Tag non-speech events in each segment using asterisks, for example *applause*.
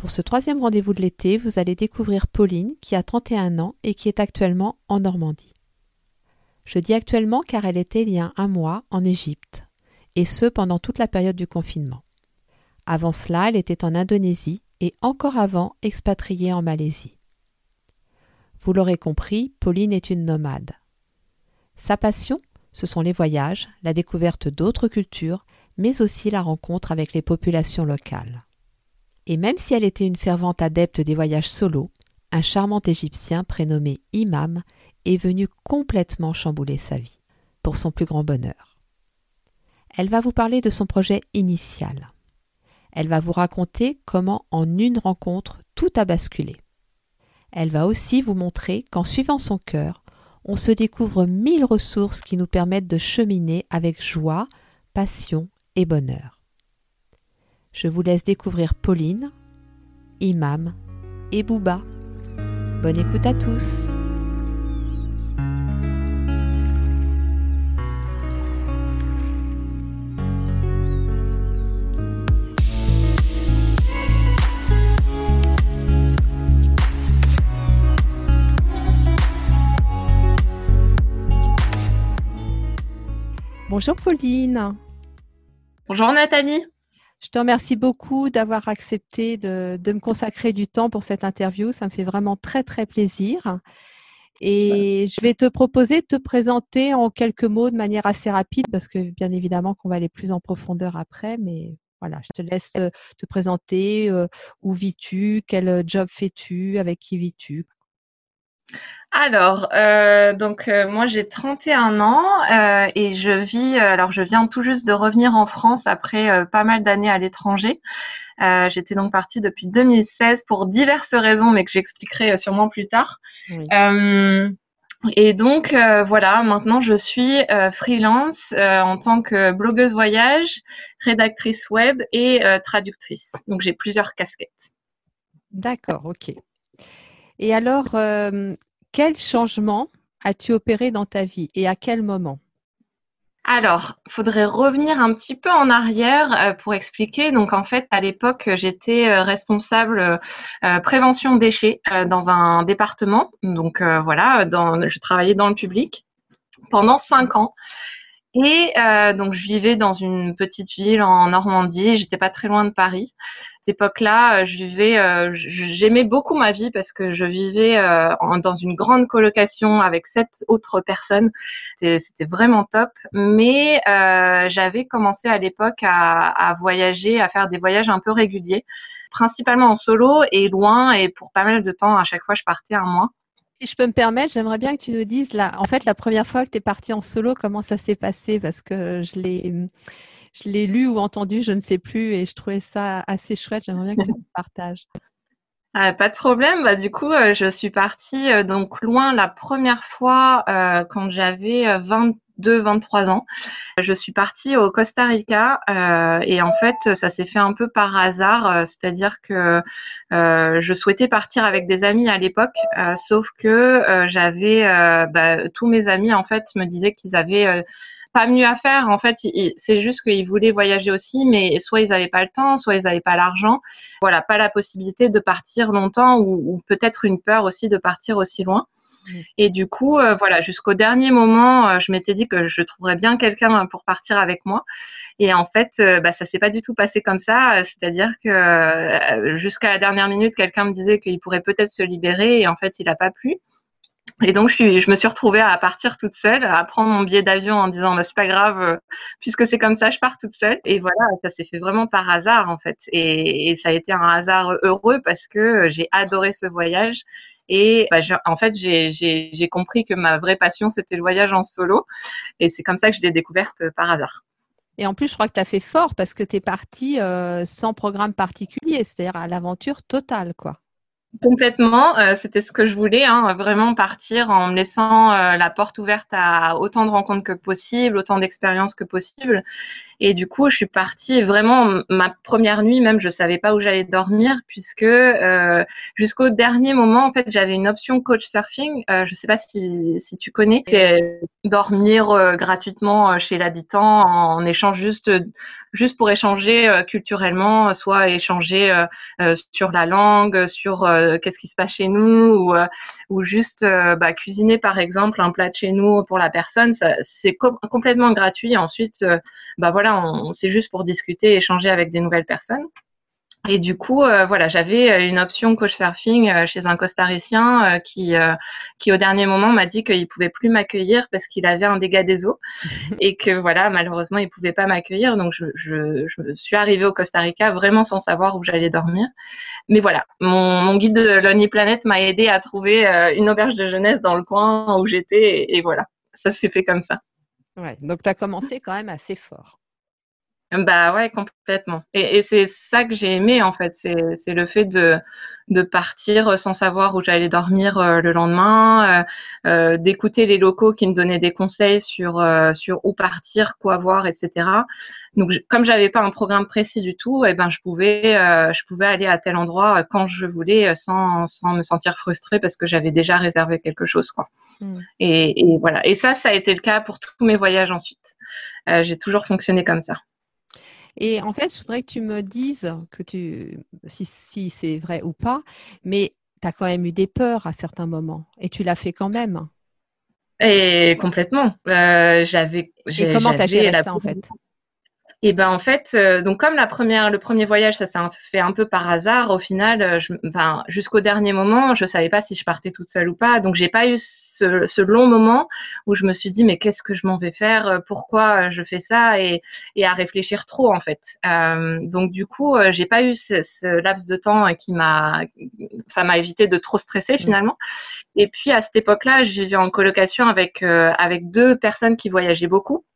Pour ce troisième rendez-vous de l'été, vous allez découvrir Pauline qui a 31 ans et qui est actuellement en Normandie. Je dis actuellement car elle était il y a un mois en Égypte, et ce pendant toute la période du confinement. Avant cela, elle était en Indonésie et encore avant expatriée en Malaisie. Vous l'aurez compris, Pauline est une nomade. Sa passion, ce sont les voyages, la découverte d'autres cultures, mais aussi la rencontre avec les populations locales. Et même si elle était une fervente adepte des voyages solo, un charmant Égyptien prénommé Imam est venu complètement chambouler sa vie, pour son plus grand bonheur. Elle va vous parler de son projet initial. Elle va vous raconter comment en une rencontre tout a basculé. Elle va aussi vous montrer qu'en suivant son cœur, on se découvre mille ressources qui nous permettent de cheminer avec joie, passion et bonheur. Je vous laisse découvrir Pauline, Imam et Bouba. Bonne écoute à tous. Bonjour Pauline. Bonjour Nathalie. Je te remercie beaucoup d'avoir accepté de, me consacrer du temps pour cette interview. Ça me fait vraiment très, très plaisir. Et je vais te proposer de te présenter en quelques mots de manière assez rapide parce que bien évidemment qu'on va aller plus en profondeur après. Mais voilà, je te laisse euh, te présenter. Euh, où vis-tu Quel job fais-tu Avec qui vis-tu alors, euh, donc euh, moi j'ai 31 ans euh, et je vis, alors je viens tout juste de revenir en France après pas mal d'années à l'étranger. J'étais donc partie depuis 2016 pour diverses raisons, mais que j'expliquerai sûrement plus tard. et donc voilà, maintenant je suis freelance en tant que blogueuse voyage, rédactrice web et traductrice. Donc j'ai plusieurs casquettes. D'accord, ok. Et alors, quel changement as-tu opéré dans ta vie et à quel moment? Alors, faudrait revenir un petit peu en arrière euh, pour expliquer. Donc, en fait, à l'époque, j'étais euh, responsable euh, prévention déchets dans un département. Donc, voilà, je travaillais dans le public pendant cinq ans. Et euh, donc je vivais dans une petite ville en Normandie, j'étais pas très loin de Paris. À cette époque-là, euh, je vivais, euh, j'aimais beaucoup ma vie parce que je vivais dans une grande colocation avec sept autres personnes. C'était vraiment top. Mais j'avais commencé à l'époque à voyager, à faire des voyages un peu réguliers, principalement en solo et loin. Et pour pas mal de temps, à chaque fois, je partais un mois. Si je peux me permettre, j'aimerais bien que tu nous dises, là, en fait, la première fois que tu es partie en solo, comment ça s'est passé? Parce que je l'ai, je l'ai lu ou entendu, je ne sais plus, et je trouvais ça assez chouette. J'aimerais bien que tu nous partages. *laughs* Ah, pas de problème. Bah, du coup, euh, je suis partie euh, donc loin la première fois euh, quand j'avais 20, 22-23 ans. Je suis partie au Costa Rica euh, et en fait, ça s'est fait un peu par hasard, euh, c'est-à-dire que euh, je souhaitais partir avec des amis à l'époque, sauf que j'avais bah, tous mes amis en fait me disaient qu'ils avaient pas mieux à faire. En fait, c'est juste qu'ils voulaient voyager aussi, mais soit ils n'avaient pas le temps, soit ils n'avaient pas l'argent. Voilà, pas la possibilité de partir longtemps ou, ou peut-être une peur aussi de partir aussi loin. Et du coup, euh, voilà, jusqu'au dernier moment, euh, je m'étais dit que je trouverais bien quelqu'un pour partir avec moi. Et en fait, euh, bah, ça s'est pas du tout passé comme ça. C'est-à-dire que jusqu'à la dernière minute, quelqu'un me disait qu'il pourrait peut-être se libérer, et en fait, il n'a pas pu. Et donc, je, me suis retrouvée à partir toute seule, à prendre mon billet d'avion en disant, bah, c'est pas grave, puisque c'est comme ça, je pars toute seule. Et voilà, ça s'est fait vraiment par hasard, en fait. Et, ça a été un hasard heureux parce que j'ai adoré ce voyage. Et bah, en fait, j'ai compris que ma vraie passion, c'était le voyage en solo. Et c'est comme ça que je l'ai découverte par hasard. Et en plus, je crois que tu as fait fort parce que tu es partie euh, sans programme particulier, c'est-à-dire à, l'aventure totale, quoi. Complètement, euh, c'était ce que je voulais, hein, vraiment partir en me laissant euh, la porte ouverte à autant de rencontres que possible, autant d'expériences que possible. Et du coup, je suis partie vraiment ma première nuit même, je savais pas où j'allais dormir puisque euh, jusqu'au dernier moment, en fait, j'avais une option coach surfing. Euh, je sais pas si, si tu connais, c'est dormir euh, gratuitement chez l'habitant en échange juste juste pour échanger culturellement, soit échanger sur la langue, sur qu'est-ce qui se passe chez nous ou ou juste bah, cuisiner par exemple un plat de chez nous pour la personne. C'est complètement gratuit. ensuite, bah voilà c'est juste pour discuter, échanger avec des nouvelles personnes. Et du coup, euh, voilà, j'avais euh, une option coach surfing euh, chez un costaricien qui, qui au dernier moment m'a dit qu'il pouvait plus m'accueillir parce qu'il avait un dégât des eaux *laughs* et que voilà, malheureusement, il pouvait pas m'accueillir. Donc, je, je, je, suis arrivée au Costa Rica vraiment sans savoir où j'allais dormir. Mais voilà, mon, mon guide de Lonely Planet m'a aidé à trouver une auberge de jeunesse dans le coin où j'étais et, et voilà, ça s'est fait comme ça. Ouais, donc tu as commencé quand même assez fort. Bah ouais, complètement. Et, et c'est ça que j'ai aimé en fait, c'est le fait de, de partir sans savoir où j'allais dormir euh, le lendemain, euh, euh, d'écouter les locaux qui me donnaient des conseils sur euh, sur où partir, quoi voir, etc. Donc comme j'avais pas un programme précis du tout, et eh ben je pouvais euh, je pouvais aller à tel endroit quand je voulais sans sans me sentir frustrée parce que j'avais déjà réservé quelque chose quoi. Mmh. Et, et, voilà. Et ça, ça a été le cas pour tous mes voyages ensuite. j'ai toujours fonctionné comme ça. Et en fait, je voudrais que tu me dises que tu, si, c'est vrai ou pas, mais tu as quand même eu des peurs à certains moments et tu l'as fait quand même. Et complètement. Euh, j'avais. Et comment tu as géré ça en fait? Et ben en fait, euh, donc comme la première, le premier voyage, ça s'est fait un peu par hasard. Au final, euh, je, ben, jusqu'au dernier moment, je savais pas si je partais toute seule ou pas. Donc j'ai pas eu ce, ce, long moment où je me suis dit mais qu'est-ce que je m'en vais faire euh, Pourquoi je fais ça et, et à réfléchir trop en fait. Euh, donc du coup, j'ai pas eu ce, ce, laps de temps qui m'a, ça m'a évité de trop stresser mmh. finalement. Et puis à cette époque-là, je vivais en colocation avec avec deux personnes qui voyageaient beaucoup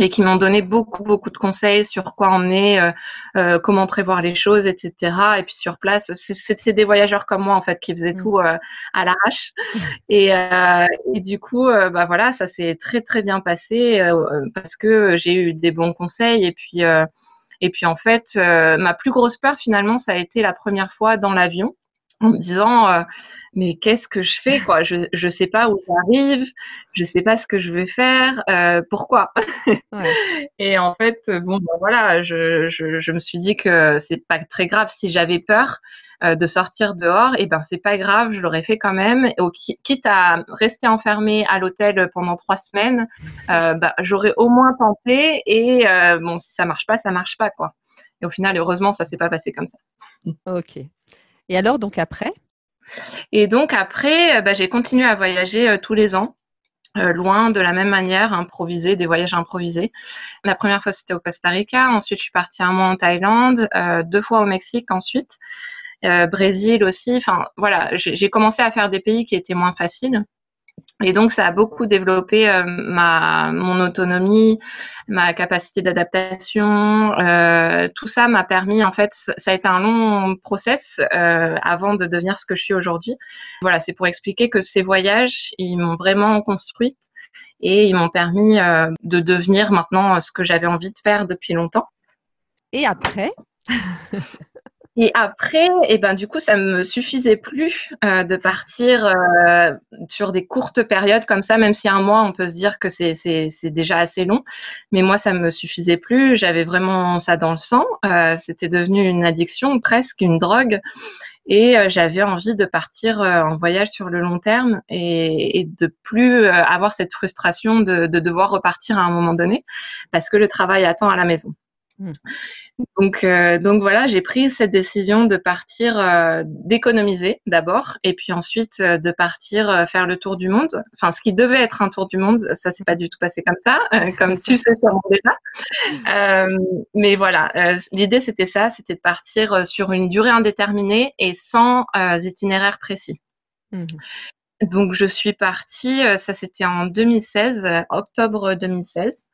et qui m'ont donné beaucoup beaucoup de conseils sur quoi emmener, euh, euh, comment prévoir les choses, etc. Et puis sur place, c'était des voyageurs comme moi en fait qui faisaient mmh. tout euh, à l'arrache. *laughs* Et, euh, et, du coup, euh, bah voilà, ça s'est très très bien passé parce que j'ai eu des bons conseils et puis et puis en fait, ma plus grosse peur finalement, ça a été la première fois dans l'avion en me disant euh, mais qu'est-ce que je fais quoi? Je je sais pas où j'arrive je sais pas ce que je vais faire euh, pourquoi? *laughs* Et en fait bon ben voilà je, je, je me suis dit que c'est pas très grave si j'avais peur euh, de sortir dehors et ben c'est pas grave je l'aurais fait quand même. Et quitte à rester enfermé à l'hôtel pendant trois semaines bah, j'aurais au moins tenté et bon si ça marche pas ça marche pas quoi. Et au final heureusement ça s'est pas passé comme ça. Ok et alors, donc après? Et donc après, euh, bah, j'ai continué à voyager euh, tous les ans. Euh, loin de la même manière, improviser, des voyages improvisés. La première fois, c'était au Costa Rica. Ensuite, je suis partie un mois en Thaïlande, deux fois au Mexique ensuite, Brésil aussi. Enfin, voilà, j'ai commencé à faire des pays qui étaient moins faciles. Et donc, ça a beaucoup développé euh, ma mon autonomie, ma capacité d'adaptation. Euh, tout ça m'a permis, en fait, ça a été un long process euh, avant de devenir ce que je suis aujourd'hui. Voilà, c'est pour expliquer que ces voyages, ils m'ont vraiment construite et ils m'ont permis de devenir maintenant ce que j'avais envie de faire depuis longtemps. Et après? *laughs* Et après, et eh ben du coup, ça me suffisait plus euh, de partir euh, sur des courtes périodes comme ça, même si un mois, on peut se dire que c'est c'est déjà assez long. Mais moi, ça me suffisait plus. J'avais vraiment ça dans le sang. Euh, C'était devenu une addiction, presque une drogue. Et euh, j'avais envie de partir euh, en voyage sur le long terme et, et de plus euh, avoir cette frustration de, de devoir repartir à un moment donné parce que le travail attend à la maison. Mmh. Donc, euh, donc voilà, j'ai pris cette décision de partir, euh, d'économiser d'abord, et puis ensuite euh, de partir faire le tour du monde. Enfin, ce qui devait être un tour du monde, ça s'est pas du tout passé comme ça, comme tu sais sûrement déjà. mais voilà, l'idée c'était ça, c'était de partir sur une durée indéterminée et sans itinéraire précis. Mmh. Donc je suis partie, ça c'était en 2016, octobre 2016.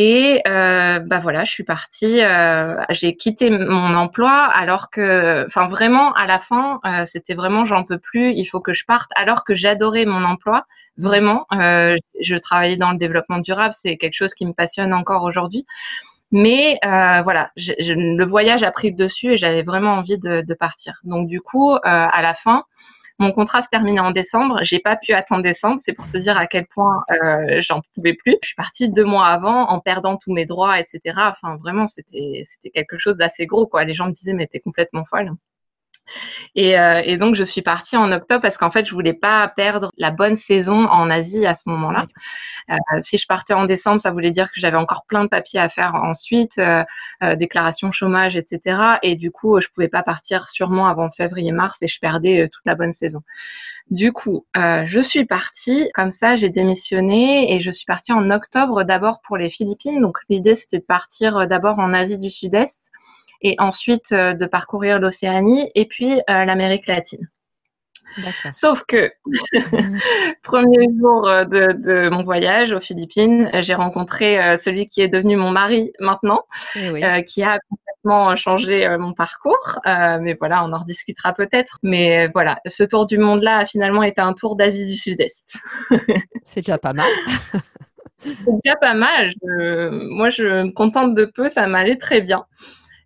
Et euh, bah voilà, je suis partie, euh, j'ai quitté mon emploi alors que, enfin vraiment à la fin, euh, c'était vraiment j'en peux plus, il faut que je parte. Alors que j'adorais mon emploi, vraiment, euh, je travaillais dans le développement durable, c'est quelque chose qui me passionne encore aujourd'hui. Mais euh, voilà, je, je, le voyage a pris le dessus et j'avais vraiment envie de, de, partir. Donc du coup, à la fin, mon contrat se terminait en décembre. J'ai pas pu attendre décembre. C'est pour te dire à quel point euh, j'en pouvais plus. Je suis partie deux mois avant en perdant tous mes droits, etc. Enfin, vraiment, c'était c'était quelque chose d'assez gros, quoi. Les gens me disaient mais t'es complètement folle. Et, euh, et, donc je suis partie en octobre parce qu'en fait je voulais pas perdre la bonne saison en Asie à ce moment-là. Euh, si je partais en décembre, ça voulait dire que j'avais encore plein de papiers à faire ensuite, euh, déclaration chômage, etc. Et du coup je pouvais pas partir sûrement avant février-mars et je perdais toute la bonne saison. Du coup, euh, je suis partie, comme ça j'ai démissionné et je suis partie en octobre d'abord pour les Philippines. Donc l'idée c'était de partir d'abord en Asie du Sud-Est et ensuite euh, de parcourir l'Océanie et puis euh, l'Amérique latine. Sauf que, *laughs* premier jour euh, de, de, mon voyage aux Philippines, j'ai rencontré celui qui est devenu mon mari maintenant, eh oui. euh, qui a complètement changé mon parcours. Euh, mais voilà, on en rediscutera peut-être. Mais voilà, ce tour du monde-là a finalement été un tour d'Asie du Sud-Est. *laughs* C'est déjà pas mal. C'est déjà pas mal. Je, moi, je me contente de peu, ça m'allait très bien.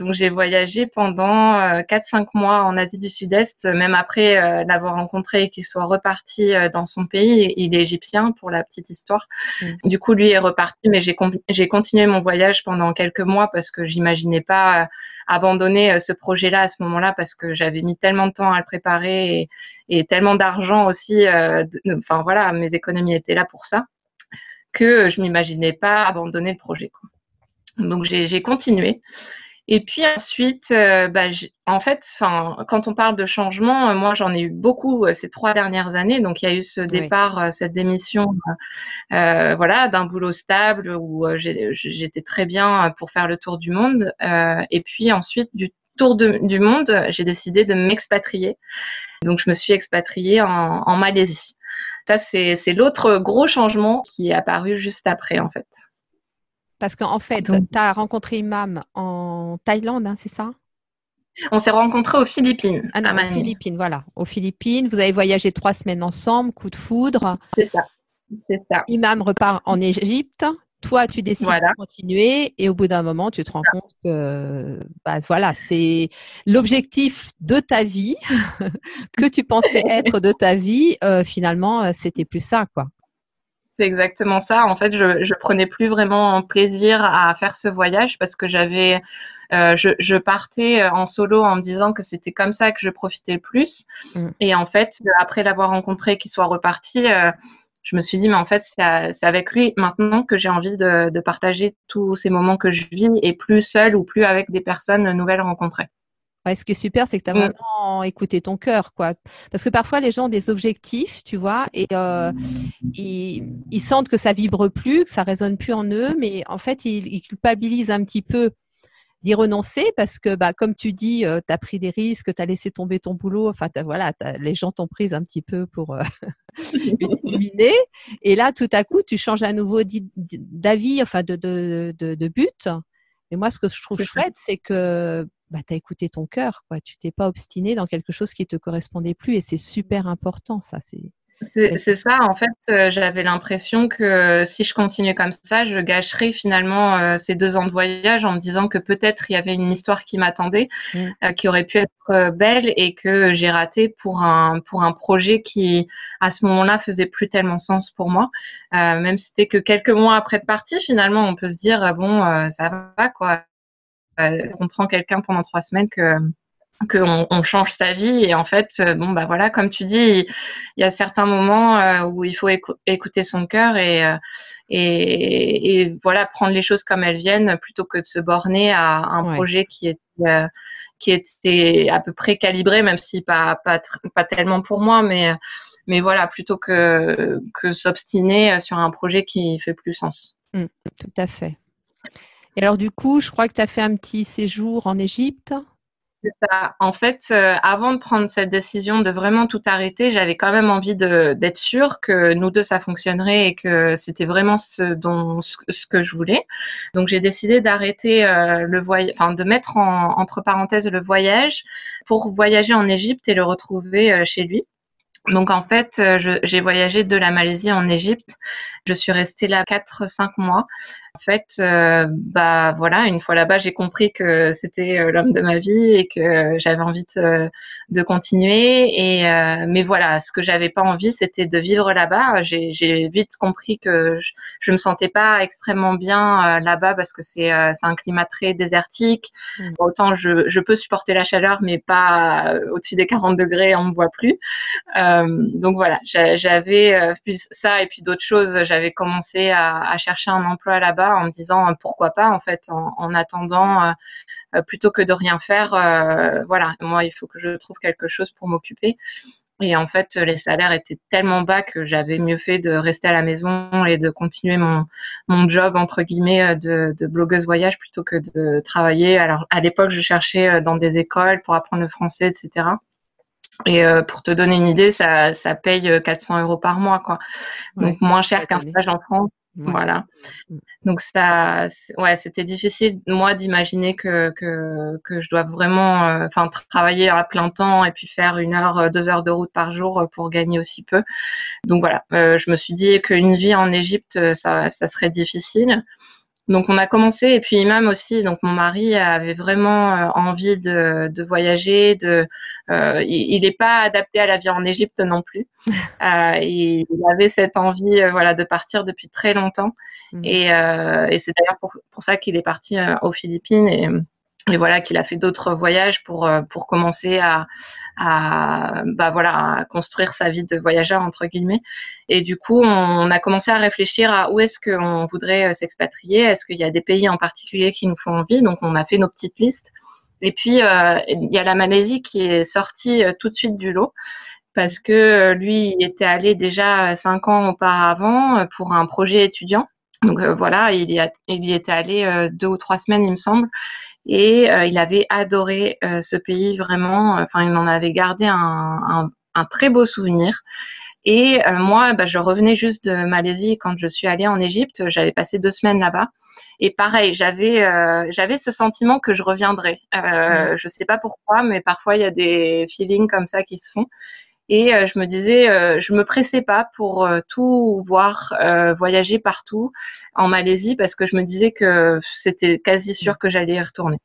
Donc j'ai voyagé pendant euh, 4-5 mois en Asie du Sud-Est, même après euh, l'avoir rencontré et qu'il soit reparti euh, dans son pays. Il est égyptien pour la petite histoire. Mm. Du coup, lui est reparti, mais j'ai continué mon voyage pendant quelques mois parce que j'imaginais pas abandonner ce projet-là à ce moment-là parce que j'avais mis tellement de temps à le préparer et, et tellement d'argent aussi. Enfin voilà, mes économies étaient là pour ça que je m'imaginais pas abandonner le projet. Quoi. Donc j'ai continué. Et puis ensuite, euh, bah, en fait, quand on parle de changement, euh, moi j'en ai eu beaucoup euh, ces trois dernières années. Donc il y a eu ce départ, oui. cette démission, euh, voilà, d'un boulot stable où j'étais très bien pour faire le tour du monde. et puis ensuite du tour de, du monde, j'ai décidé de m'expatrier. Donc je me suis expatriée en, en Malaisie. Ça c'est l'autre gros changement qui est apparu juste après en fait. Parce qu'en fait, tu as rencontré Imam en Thaïlande, hein, c'est ça? On s'est rencontrés aux Philippines. Ah non, à aux Philippines, voilà. Aux Philippines, vous avez voyagé trois semaines ensemble, coup de foudre. C'est ça. C'est ça. Imam repart en Égypte. Toi, tu décides voilà. de continuer et au bout d'un moment, tu te rends compte que bah, voilà, c'est l'objectif de ta vie *laughs* que tu pensais *laughs* être de ta vie. Euh, finalement, c'était plus ça, quoi. C'est exactement ça. En fait, je, je prenais plus vraiment plaisir à faire ce voyage parce que j'avais, euh, je, je, partais en solo en me disant que c'était comme ça que je profitais le plus. Mm. Et en fait, après l'avoir rencontré, qu'il soit reparti, euh, je me suis dit, mais en fait, c'est avec lui maintenant que j'ai envie de, de, partager tous ces moments que je vis et plus seul ou plus avec des personnes nouvelles rencontrées. Ouais, ce qui est super, c'est que tu as vraiment mmh. écouté ton cœur, quoi. Parce que parfois, les gens ont des objectifs, tu vois, et euh, ils, ils, sentent que ça vibre plus, que ça résonne plus en eux, mais en fait, ils, ils culpabilisent un petit peu d'y renoncer parce que, bah, comme tu dis, euh, tu as pris des risques, tu as laissé tomber ton boulot, enfin, voilà, les gens t'ont prise un petit peu pour euh. *laughs* Et là, tout à coup, tu changes à nouveau d'avis, enfin, de, de, de, de but. Et moi, ce que je trouve chouette, c'est que bah, tu as écouté ton cœur, quoi. Tu t'es pas obstiné dans quelque chose qui te correspondait plus et c'est super important, ça. C'est ça, en fait, euh, j'avais l'impression que si je continuais comme ça, je gâcherais finalement euh, ces deux ans de voyage en me disant que peut-être il y avait une histoire qui m'attendait, mmh. euh, qui aurait pu être euh, belle et que j'ai raté pour un pour un projet qui à ce moment-là faisait plus tellement sens pour moi. Euh, même si c'était que quelques mois après de partie, finalement, on peut se dire bon, ça va quoi euh, rencontrant quelqu'un pendant trois semaines que qu'on on change sa vie et en fait euh, bon bah voilà comme tu dis il, il y a certains moments euh, où il faut écou écouter son cœur et, euh, et, et voilà prendre les choses comme elles viennent plutôt que de se borner à un ouais. projet qui est euh, qui était à peu près calibré même si pas pas pas tellement pour moi mais mais voilà plutôt que que s'obstiner sur un projet qui fait plus sens. Mmh, tout à fait. Et alors, du coup, je crois que tu as fait un petit séjour en Égypte. En fait, euh, avant de prendre cette décision de vraiment tout arrêter, j'avais quand même envie d'être sûre que nous deux ça fonctionnerait et que c'était vraiment ce que je voulais. Donc j'ai décidé d'arrêter euh, le voyage, enfin de mettre en, entre parenthèses le voyage pour voyager en Égypte et le retrouver euh, chez lui. Donc en fait, j'ai voyagé de la Malaisie en Égypte. Je suis restée là 4-5 mois en fait, euh, bah voilà, une fois là-bas, j'ai compris que c'était euh, l'homme de ma vie et que j'avais envie de, de continuer. Et euh, mais voilà, ce que j'avais pas envie, c'était de vivre là-bas. J'ai vite compris que je, je me sentais pas extrêmement bien là-bas parce que c'est un climat très désertique. Mmh. Autant je, je, peux supporter la chaleur, mais pas au-dessus des 40 degrés, on me voit plus. donc voilà, j'avais plus ça et puis d'autres choses. J'avais commencé à, à chercher un emploi là-bas en me disant euh, pourquoi pas en fait en, attendant euh, euh, plutôt que de rien faire voilà moi il faut que je trouve quelque chose pour m'occuper et en fait, les salaires étaient tellement bas que j'avais mieux fait de rester à la maison et de continuer mon, mon job, entre guillemets, de, de blogueuse voyage plutôt que de travailler. Alors, à l'époque, je cherchais dans des écoles pour apprendre le français, etc. Et pour te donner une idée, ça, ça paye 400 euros par mois, quoi. Donc, moins cher qu'un stage en France. Voilà. Mm. Donc ça, ouais, c'était difficile moi d'imaginer que, que, que je dois vraiment, euh, enfin, travailler à plein temps et puis faire une heure, euh, deux heures de route par jour euh, pour gagner aussi peu. Donc voilà, je me suis dit qu'une vie en Égypte, ça, ça serait difficile. Donc on a commencé et puis Imam aussi, donc mon mari avait vraiment euh, envie de, de, voyager. De, euh, il n'est pas adapté à la vie en Égypte non plus. *laughs* euh, il, avait cette envie, euh, voilà, de partir depuis très longtemps. Mmh. Et, euh, et c'est d'ailleurs pour, pour, ça qu'il est parti aux Philippines et et voilà qu'il a fait d'autres voyages pour euh, pour commencer à, à bah voilà construire sa vie de voyageur entre guillemets. Et du coup on, a commencé à réfléchir à où est-ce qu'on voudrait euh, s'expatrier. Est-ce qu'il y a des pays en particulier qui nous font envie? Donc on a fait nos petites listes. Et puis euh, il y a la Malaisie qui est sortie tout de suite du lot parce que lui il était allé déjà cinq ans auparavant pour un projet étudiant. Donc voilà, il y, a, il y était allé deux ou trois semaines, il me semble, et euh, il avait adoré euh, ce pays vraiment. Enfin, il en avait gardé un, un, un très beau souvenir. Et euh, moi, bah, je revenais juste de Malaisie quand je suis allée en Égypte. J'avais passé deux semaines là-bas. Et pareil, j'avais euh, j'avais ce sentiment que je reviendrais. Euh, mmh. Je sais pas pourquoi, mais parfois il y a des feelings comme ça qui se font. Et euh, je me disais, euh, je me pressais pas pour euh, tout voir, voyager partout en Malaisie parce que je me disais que c'était quasi sûr que j'allais y retourner.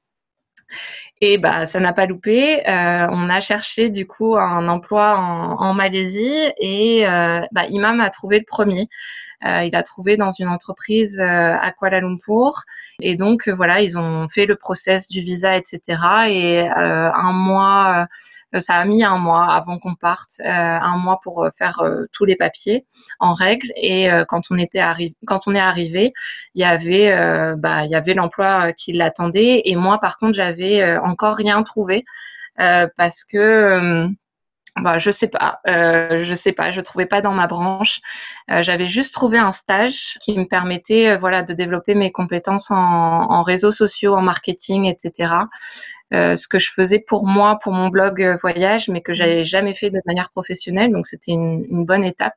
Et bah ça n'a pas loupé. on a cherché du coup un emploi en, Malaisie et bah, Imam a trouvé le premier. Euh, il a trouvé dans une entreprise euh, à Kuala Lumpur. Et donc, euh, voilà, ils ont fait le process du visa, etc. Et un mois, ça a mis un mois avant qu'on parte, un mois pour faire tous les papiers en règle. Et quand on était quand on est arrivé, il y avait, bah, il y avait l'emploi qui l'attendait. Et moi, par contre, j'avais encore rien trouvé parce que bah, je sais pas, euh, je sais pas, je trouvais pas dans ma branche. Euh, j'avais juste trouvé un stage qui me permettait, euh, voilà, de développer mes compétences en, en, réseaux sociaux, en marketing, etc. Euh, ce que je faisais pour moi, pour mon blog euh, voyage, mais que j'avais jamais fait de manière professionnelle. Donc c'était une, une, bonne étape.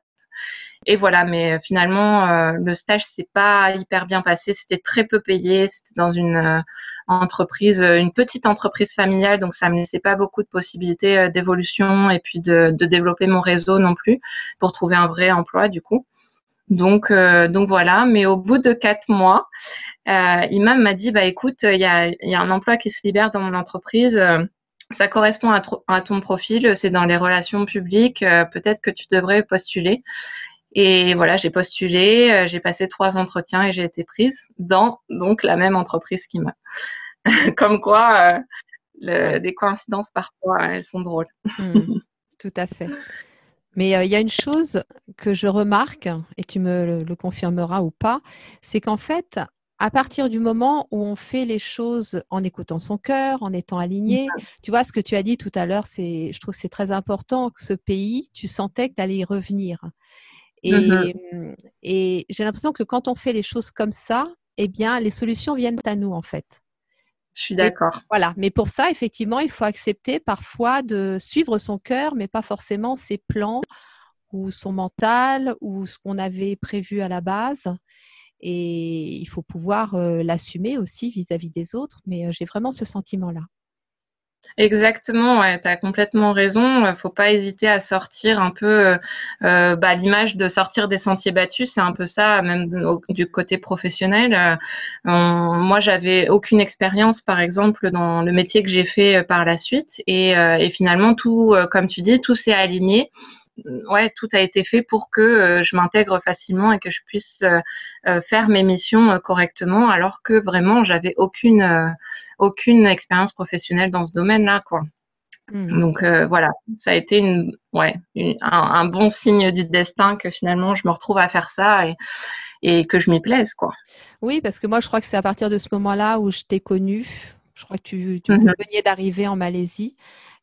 Et voilà, mais finalement, euh, le stage s'est pas hyper bien passé. C'était très peu payé. C'était dans une euh, entreprise, euh, une petite entreprise familiale, donc ça me laissait pas beaucoup de possibilités d'évolution et puis de, de, développer mon réseau non plus pour trouver un vrai emploi du coup. Donc, donc voilà. Mais au bout de quatre mois, euh, Imam m'a dit, bah écoute, il y a, y a, un emploi qui se libère dans mon entreprise ça correspond à, ton profil, c'est dans les relations publiques, peut-être que tu devrais postuler. Et voilà, j'ai postulé, euh, j'ai passé trois entretiens et j'ai été prise dans donc la même entreprise qui m'a. *laughs* Comme quoi, euh, le, des coïncidences parfois, elles sont drôles. Hmm, tout à fait. Mais euh, il y a une chose que je remarque, et tu me le, confirmeras ou pas, c'est qu'en fait, à partir du moment où on fait les choses en écoutant son cœur, en étant aligné, tu vois, ce que tu as dit tout à l'heure, c'est, je trouve que c'est très important que ce pays, tu sentais que tu allais y revenir. Mmh mmh, et, j'ai l'impression que quand on fait les choses comme ça, eh bien, les solutions viennent à nous, en fait. Je suis d'accord. Voilà, mais pour ça, effectivement, il faut accepter parfois de suivre son cœur, mais pas forcément ses plans ou son mental ou ce qu'on avait prévu à la base. Et il faut pouvoir euh, l'assumer aussi vis-à-vis des autres. Mais euh, j'ai vraiment ce sentiment-là. Exactement, ouais, tu as complètement raison. Il faut pas hésiter à sortir un peu euh, bah, l'image de sortir des sentiers battus, c'est un peu ça, même du côté professionnel. Euh, moi, j'avais aucune expérience, par exemple, dans le métier que j'ai fait par la suite, et finalement, tout, comme tu dis, tout s'est aligné ouais, tout a été fait pour que euh, je m'intègre facilement et que je puisse euh, euh, faire mes missions correctement, alors que vraiment j'avais aucune aucune expérience professionnelle dans ce domaine-là, quoi. Mmh. Donc voilà, ça a été une, ouais, un, bon signe du destin que finalement je me retrouve à faire ça et, et que je m'y plaise, quoi. Oui, parce que moi je crois que c'est à partir de ce moment-là où je t'ai connue. Je crois que tu, tu mmh venais d'arriver en Malaisie.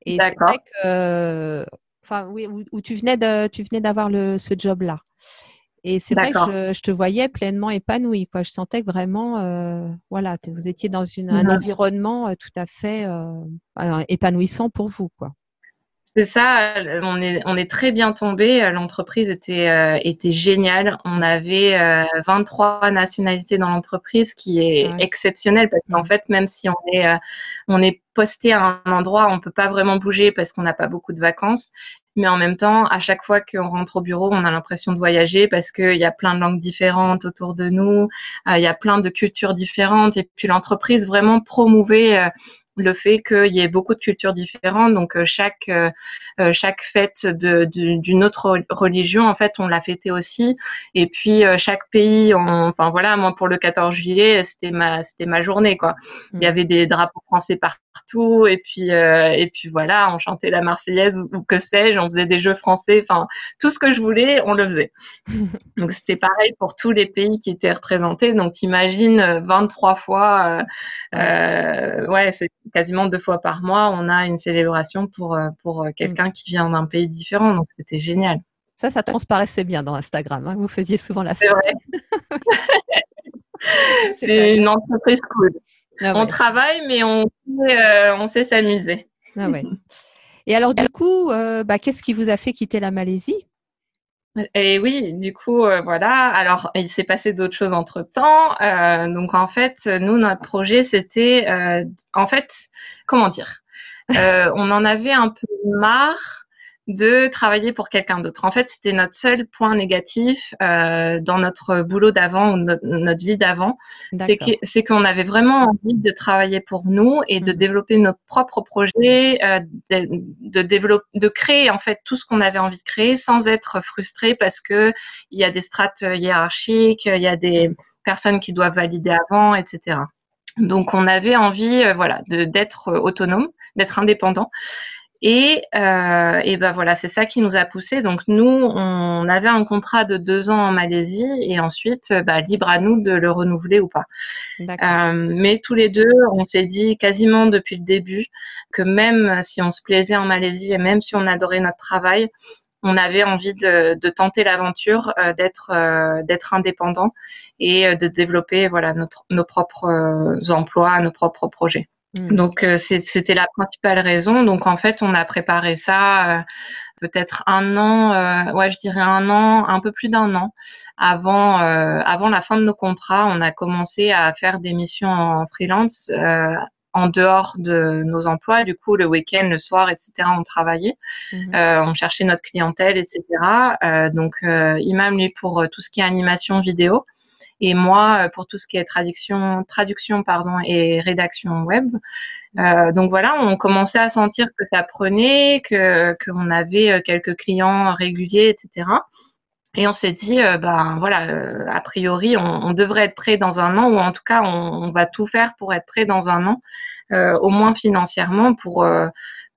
Et c'est vrai que enfin oui, où, tu venais de, tu venais d'avoir ce job-là. Et c'est vrai que je, te voyais pleinement épanouie. Quoi. Je sentais que vraiment, euh, voilà, vous étiez dans une, un mmh environnement euh, tout à fait euh, épanouissant pour vous. Quoi. C'est ça, on est, on est très bien tombé. L'entreprise était, était géniale. On avait 23 nationalités dans l'entreprise, qui est exceptionnel parce qu'en fait, même si on est, on est posté à un endroit, on peut pas vraiment bouger parce qu'on n'a pas beaucoup de vacances. Mais en même temps, à chaque fois qu'on rentre au bureau, on a l'impression de voyager parce qu'il y a plein de langues différentes autour de nous, il y a plein de cultures différentes. Et puis l'entreprise vraiment promouvait le fait qu'il y ait beaucoup de cultures différentes. Donc euh, chaque euh, euh, chaque fête d'une autre religion, en fait, on l'a fêté aussi. Et puis chaque pays, enfin voilà, moi pour le 14 juillet, c'était ma c'était ma journée quoi. Il y mm. avait des drapeaux français partout. Et puis et puis voilà, on chantait la Marseillaise ou, que sais-je, on faisait des jeux français. Enfin tout ce que je voulais, on le faisait. *laughs* Donc c'était pareil pour tous les pays qui étaient représentés. Donc t'imagines 23 fois, ouais, c'est quasiment deux fois par mois, on a une célébration pour, euh, pour euh, quelqu'un qui vient d'un pays différent. Donc, c'était génial. Ça, ça transparaissait bien dans Instagram. Hein, vous faisiez souvent la fête. *laughs* *laughs* C'est une entreprise cool. Ah on travaille, mais on, euh, on sait s'amuser. Ah Et alors, du coup, bah, qu'est-ce qui vous a fait quitter la Malaisie? Et oui, du coup, euh, voilà. Alors, il s'est passé d'autres choses entre temps. Euh, donc, en fait, nous, notre projet, c'était, euh, en fait, comment dire, on en avait un peu marre de travailler pour quelqu'un d'autre. En fait, c'était notre seul point négatif euh, dans notre boulot d'avant ou notre vie d'avant. C'est qu'on avait vraiment envie de travailler pour nous et de mmh. développer nos propres projets, euh, de, de, développer, de créer en fait tout ce qu'on avait envie de créer sans être frustré parce que il y a des strates hiérarchiques, il y a des personnes qui doivent valider avant, etc. Donc, on avait envie, euh, voilà, d'être autonome, d'être indépendant. Et, euh, et ben voilà, c'est ça qui nous a poussé. Donc nous, on avait un contrat de deux ans en Malaisie et ensuite, bah, libre à nous de le renouveler ou pas. Euh, mais tous les deux, on s'est dit quasiment depuis le début que même si on se plaisait en Malaisie et même si on adorait notre travail, on avait envie de, de tenter l'aventure, euh, d'être euh, d'être indépendant et euh, de développer voilà notre, nos propres euh, emplois, nos propres projets. Hmm. Donc euh, c'était la principale raison. Donc en fait, on a préparé ça euh, peut-être un an, euh, ouais, je dirais un an, un peu plus d'un an avant avant la fin de nos contrats. On a commencé à faire des missions en freelance en dehors de nos emplois. Du coup, le week-end, le soir, etc., on travaillait, hmm. on cherchait notre clientèle, etc. donc Imam lui pour tout ce qui est animation vidéo et moi euh, pour tout ce qui est traduction, traduction pardon et rédaction web. Euh, donc voilà, on commençait à sentir que ça prenait, que qu'on avait euh, quelques clients réguliers, etc. Et on s'est dit, euh, ben voilà, a priori, on, on, devrait être prêt dans un an, ou en tout cas, on, on va tout faire pour être prêt dans un an, au moins financièrement, pour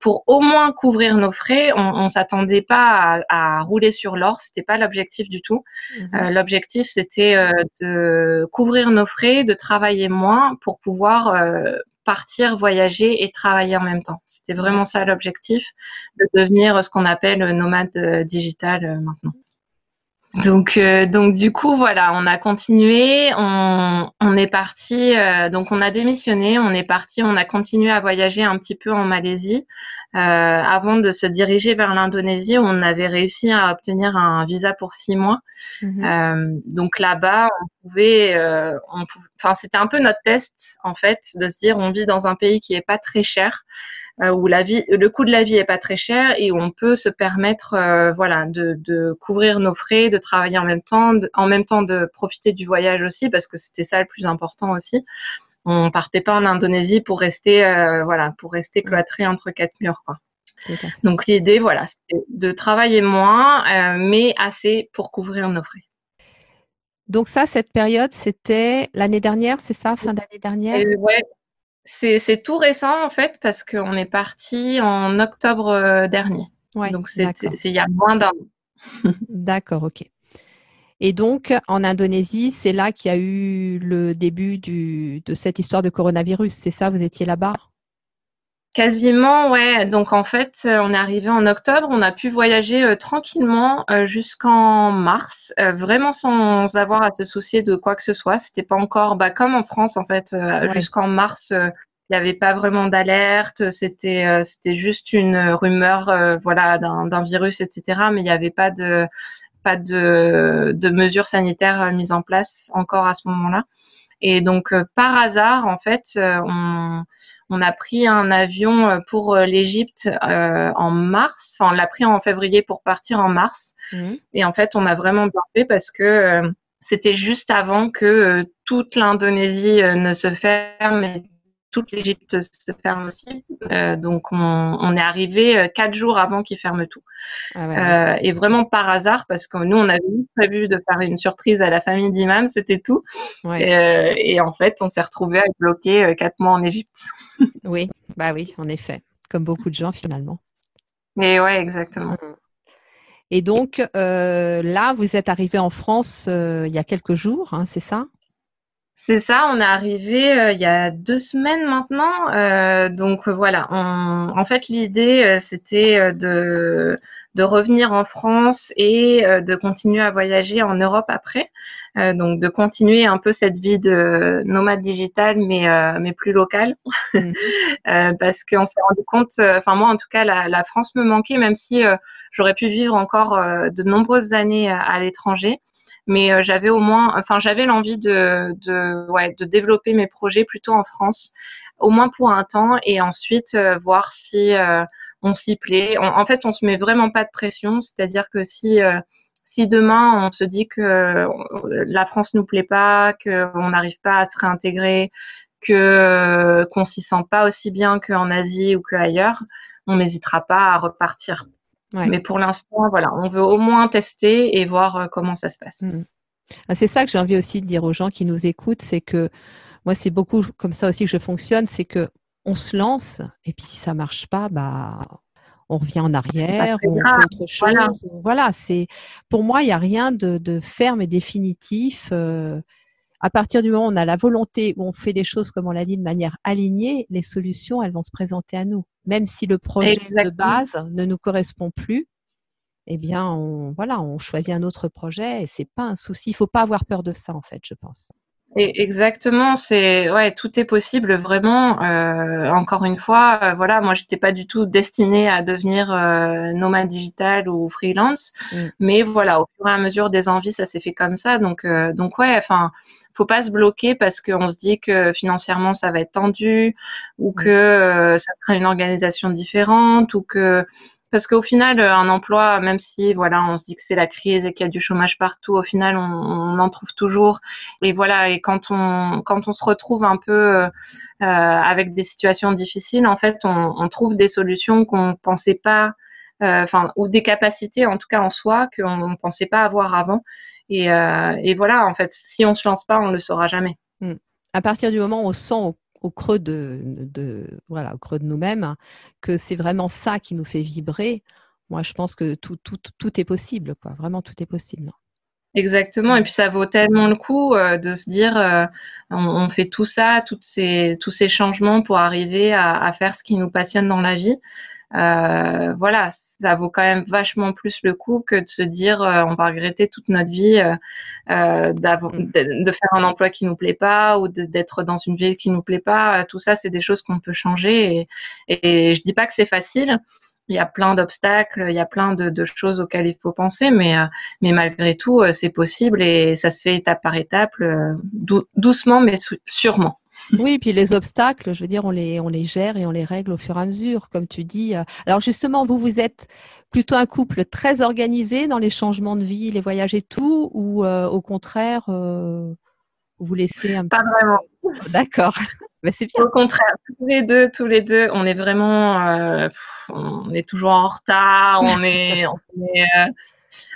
pour au moins couvrir nos frais. On, ne s'attendait pas à, rouler sur l'or, c'était pas l'objectif du tout. Mhm. Euh, l'objectif c'était euh, de couvrir nos frais, de travailler moins pour pouvoir euh, partir, voyager et travailler en même temps. C'était vraiment ça l'objectif, de devenir ce qu'on appelle nomade digital maintenant. Donc, euh, donc du coup, voilà, on a continué, on, on est parti, euh, donc on a démissionné, on est parti, on a continué à voyager un petit peu en Malaisie. Euh, avant de se diriger vers l'Indonésie, on avait réussi à obtenir un visa pour six mois. Mhm. donc là-bas, on pouvait, on enfin c'était un peu notre test en fait, de se dire on vit dans un pays qui est pas très cher. Euh, où la vie, le coût de la vie est pas très cher et où on peut se permettre, euh, voilà, de, de, couvrir nos frais, de travailler en même temps, en même temps de profiter du voyage aussi, parce que c'était ça le plus important aussi. On partait pas en Indonésie pour rester, euh, voilà, pour rester mm. cloîtré entre quatre murs, quoi. Donc l'idée, voilà, c'est de travailler moins, mais assez pour couvrir nos frais. Donc ça, cette période, c'était l'année dernière, c'est ça, fin d'année dernière? Ouais, c'est tout récent en fait parce qu'on est parti en octobre euh, dernier. donc c'est il y a moins d'un an. *laughs* d'accord, ok. Et donc en Indonésie, c'est là qu'il y a eu le début du, de cette histoire de coronavirus. C'est ça, vous étiez là-bas? Quasiment, ouais. Donc en fait, euh, on est arrivé en octobre, on a pu voyager euh, tranquillement jusqu'en mars, vraiment sans avoir à se soucier de quoi que ce soit. C'était pas encore, bah, comme en France en fait, jusqu'en mars, il n'y avait pas vraiment d'alerte. C'était c'était juste une rumeur, voilà, d'un virus, etc. Mais il n'y avait pas de pas de, de mesures sanitaires mises en place encore à ce moment-là. Et donc par hasard, en fait, on on a pris un avion euh, pour euh, l'Égypte euh, en mars. Enfin, on l'a pris en février pour partir en mars. Mhm. Et en fait, on a vraiment bien fait parce que c'était juste avant que toute l'Indonésie ne se ferme et toute l'Égypte se ferme aussi. Euh, donc on, est arrivé euh, quatre jours avant qu'ils ferment tout. Ah euh, et vraiment par hasard, parce que nous on avait prévu de faire une surprise à la famille d'imam, c'était tout. Et, en fait, on s'est retrouvé à bloquer quatre mois en Égypte. *laughs* oui, bah oui, en effet, comme beaucoup de gens finalement. Mais ouais, exactement. Mmh. Et donc là, vous êtes arrivé en France il y a quelques jours, hein, c'est ça? C'est ça, on est arrivé euh, il y a deux semaines maintenant. Euh, donc voilà, en fait l'idée euh, c'était de, de revenir en France et de continuer à voyager en Europe après. donc de continuer un peu cette vie de nomade digital mais mais plus locale mmh. *laughs* parce qu'on s'est rendu compte enfin moi en tout cas la, la France me manquait même si j'aurais pu vivre encore de nombreuses années à l'étranger mais euh, j'avais au moins, enfin j'avais l'envie de, de, ouais, de développer mes projets plutôt en France, au moins pour un temps, et ensuite euh, voir si euh, on s'y plaît. en fait, on se met vraiment pas de pression, c'est-à-dire que si si demain on se dit que la France nous plaît pas, qu'on n'arrive pas à se réintégrer, que qu'on s'y sent pas aussi bien qu'en Asie ou qu'ailleurs, on n'hésitera pas à repartir. Mais pour l'instant, voilà, on veut au moins tester et voir euh, comment ça se passe. Mmh. Ah, c'est ça que j'ai envie aussi de dire aux gens qui nous écoutent, c'est que moi, c'est beaucoup comme ça aussi que je fonctionne, c'est que on se lance et puis si ça marche pas, bah on revient en arrière, on fait autre chose. Voilà, c'est pour moi, il n'y a rien de, ferme et définitif. Euh, à partir du moment où on a la volonté, où on fait les choses, comme on l'a dit, de manière alignée, les solutions, elles vont se présenter à nous. Même si le projet de base ne nous correspond plus, eh bien, on, voilà, on choisit un autre projet et c'est pas un souci. Il faut pas avoir peur de ça, en fait, je pense. Exactement, c'est ouais, tout est possible vraiment. Euh, encore une fois, euh, voilà, moi j'étais pas du tout destinée à devenir euh, nomade digital ou freelance, mm. mais voilà, au fur et à mesure des envies, ça s'est fait comme ça. Donc donc ouais, enfin, faut pas se bloquer parce qu'on se dit que financièrement ça va être tendu ou mm. que euh, ça sera une organisation différente ou que parce qu'au final un emploi même si voilà on se dit que c'est la crise et qu'il y a du chômage partout au final on, en trouve toujours et voilà et quand on quand on se retrouve un peu euh, avec des situations difficiles en fait on, trouve des solutions qu'on pensait pas euh, ou des capacités en tout cas en soi qu'on ne pensait pas avoir avant euh, et, voilà, en fait, si on se lance pas, on ne le saura jamais. Hmm. À partir du moment où on sent au, creux de, au creux de nous-mêmes que c'est vraiment ça qui nous fait vibrer, moi, je pense que tout, est possible, quoi. Vraiment, tout est possible. Exactement. Et puis ça vaut tellement le coup euh, de se dire, euh, on, fait tout ça, tous ces changements pour arriver à, faire ce qui nous passionne dans la vie. Euh, voilà, ça vaut quand même vachement plus le coup que de se dire on va regretter toute notre vie mm. de, de, faire un emploi qui nous plaît pas ou d'être dans une ville qui nous plaît pas. Tout ça, c'est des choses qu'on peut changer et, et je dis pas que c'est facile il y a plein d'obstacles, il y a plein de, choses auxquelles il faut penser, mais, euh, mais malgré tout, euh, c'est possible et ça se fait étape par étape, euh, doucement mais sûrement. Oui, puis les obstacles, je veux dire, on les, on les gère et on les règle au fur et à mesure, comme tu dis. Alors justement, vous, vous êtes plutôt un couple très organisé dans les changements de vie, les voyages et tout, ou au contraire, vous vous laissez un Pas vraiment. D'accord. *laughs* Bah, c'est bien. Au contraire, tous les deux, tous les deux, on est vraiment, euh, on est toujours en retard, on est, on, euh,